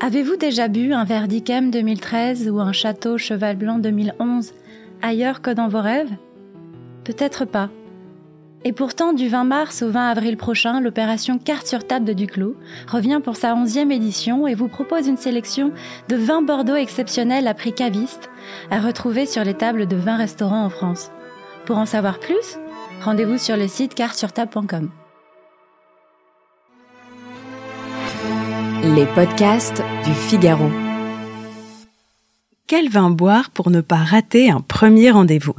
Avez-vous déjà bu un verre d'Icam 2013 ou un château Cheval Blanc 2011 ailleurs que dans vos rêves? Peut-être pas. Et pourtant, du 20 mars au 20 avril prochain, l'opération Carte sur table de Duclos revient pour sa 11e édition et vous propose une sélection de 20 Bordeaux exceptionnels à prix caviste à retrouver sur les tables de 20 restaurants en France. Pour en savoir plus, rendez-vous sur le site cartesurtable.com. Les podcasts du Figaro. Quel vin boire pour ne pas rater un premier rendez-vous?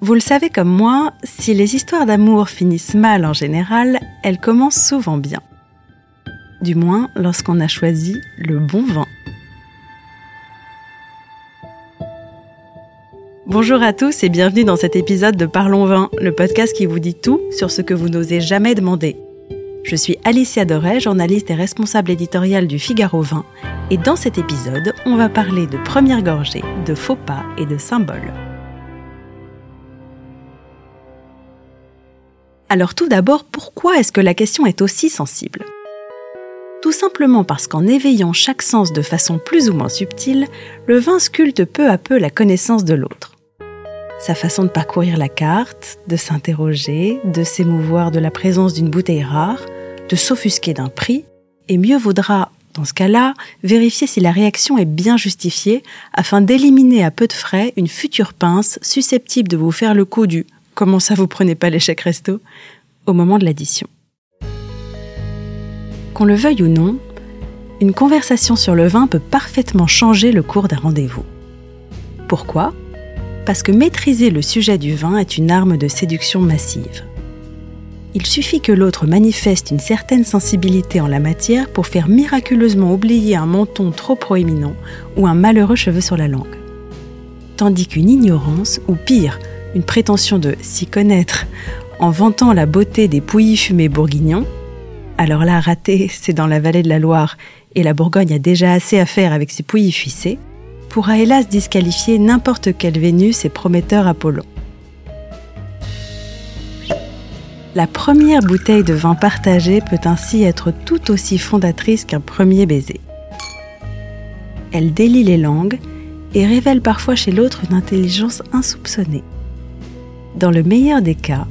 Vous le savez comme moi, si les histoires d'amour finissent mal en général, elles commencent souvent bien. Du moins lorsqu'on a choisi le bon vin. Bonjour à tous et bienvenue dans cet épisode de Parlons Vin, le podcast qui vous dit tout sur ce que vous n'osez jamais demander. Je suis Alicia Doré, journaliste et responsable éditoriale du Figaro Vin, et dans cet épisode, on va parler de première gorgée, de faux pas et de symboles. Alors tout d'abord, pourquoi est-ce que la question est aussi sensible? Tout simplement parce qu'en éveillant chaque sens de façon plus ou moins subtile, le vin sculpte peu à peu la connaissance de l'autre. Sa façon de parcourir la carte, de s'interroger, de s'émouvoir de la présence d'une bouteille rare, de s'offusquer d'un prix, et mieux vaudra, dans ce cas-là, vérifier si la réaction est bien justifiée afin d'éliminer à peu de frais une future pince susceptible de vous faire le coup du comment ça vous prenez pas l'échec resto? au moment de l'addition. Qu'on le veuille ou non, une conversation sur le vin peut parfaitement changer le cours d'un rendez-vous. Pourquoi? Parce que maîtriser le sujet du vin est une arme de séduction massive. Il suffit que l'autre manifeste une certaine sensibilité en la matière pour faire miraculeusement oublier un menton trop proéminent ou un malheureux cheveu sur la langue. Tandis qu'une ignorance, ou pire, une prétention de s'y connaître, en vantant la beauté des pouilly fumés bourguignons, alors là, raté, c'est dans la vallée de la Loire, et la Bourgogne a déjà assez à faire avec ses pouilly fuissés, pourra hélas disqualifier n'importe quel Vénus et prometteur Apollon. La première bouteille de vin partagée peut ainsi être tout aussi fondatrice qu'un premier baiser. Elle délie les langues et révèle parfois chez l'autre une intelligence insoupçonnée. Dans le meilleur des cas,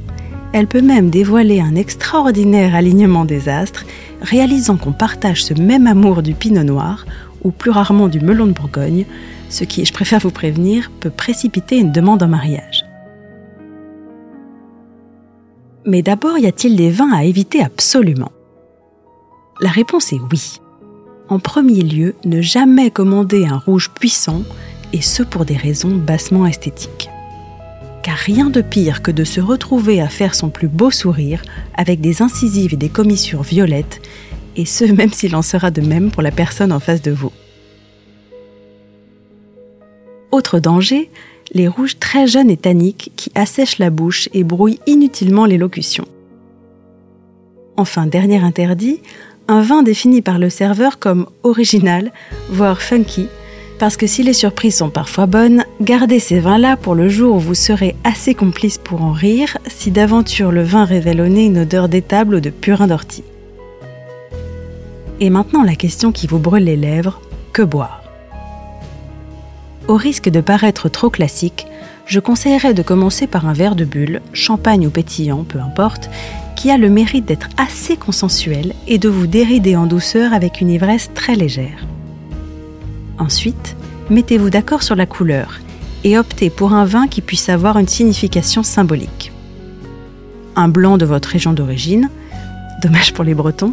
elle peut même dévoiler un extraordinaire alignement des astres, réalisant qu'on partage ce même amour du pinot noir ou plus rarement du melon de Bourgogne, ce qui, je préfère vous prévenir, peut précipiter une demande en mariage. Mais d'abord, y a-t-il des vins à éviter absolument? La réponse est oui. En premier lieu, ne jamais commander un rouge puissant, et ce pour des raisons bassement esthétiques. Car rien de pire que de se retrouver à faire son plus beau sourire avec des incisives et des commissures violettes, et ce même s'il en sera de même pour la personne en face de vous. Autre danger, les rouges très jeunes et tanniques qui assèchent la bouche et brouillent inutilement l'élocution. Enfin, dernier interdit, un vin défini par le serveur comme original, voire funky, parce que si les surprises sont parfois bonnes, gardez ces vins-là pour le jour où vous serez assez complice pour en rire, si d'aventure le vin révèle au nez une odeur d'étable ou de purin d'ortie. Et maintenant la question qui vous brûle les lèvres, que boire? Au risque de paraître trop classique, je conseillerais de commencer par un verre de bulle, champagne ou pétillant, peu importe, qui a le mérite d'être assez consensuel et de vous dérider en douceur avec une ivresse très légère. Ensuite, mettez-vous d'accord sur la couleur et optez pour un vin qui puisse avoir une signification symbolique. Un blanc de votre région d'origine, dommage pour les Bretons,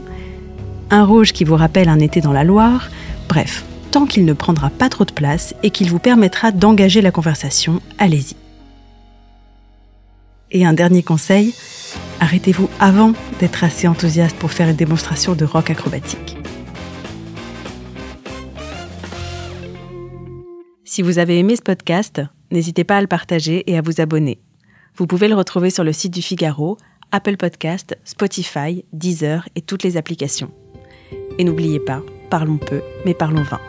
un rouge qui vous rappelle un été dans la Loire, bref, tant qu'il ne prendra pas trop de place et qu'il vous permettra d'engager la conversation, allez-y. Et un dernier conseil, Arrêtez-vous avant d'être assez enthousiaste pour faire une démonstration de rock acrobatique. Si vous avez aimé ce podcast, n'hésitez pas à le partager et à vous abonner. Vous pouvez le retrouver sur le site du Figaro, Apple Podcast, Spotify, Deezer et toutes les applications. Et n'oubliez pas, parlons peu, mais parlons vin.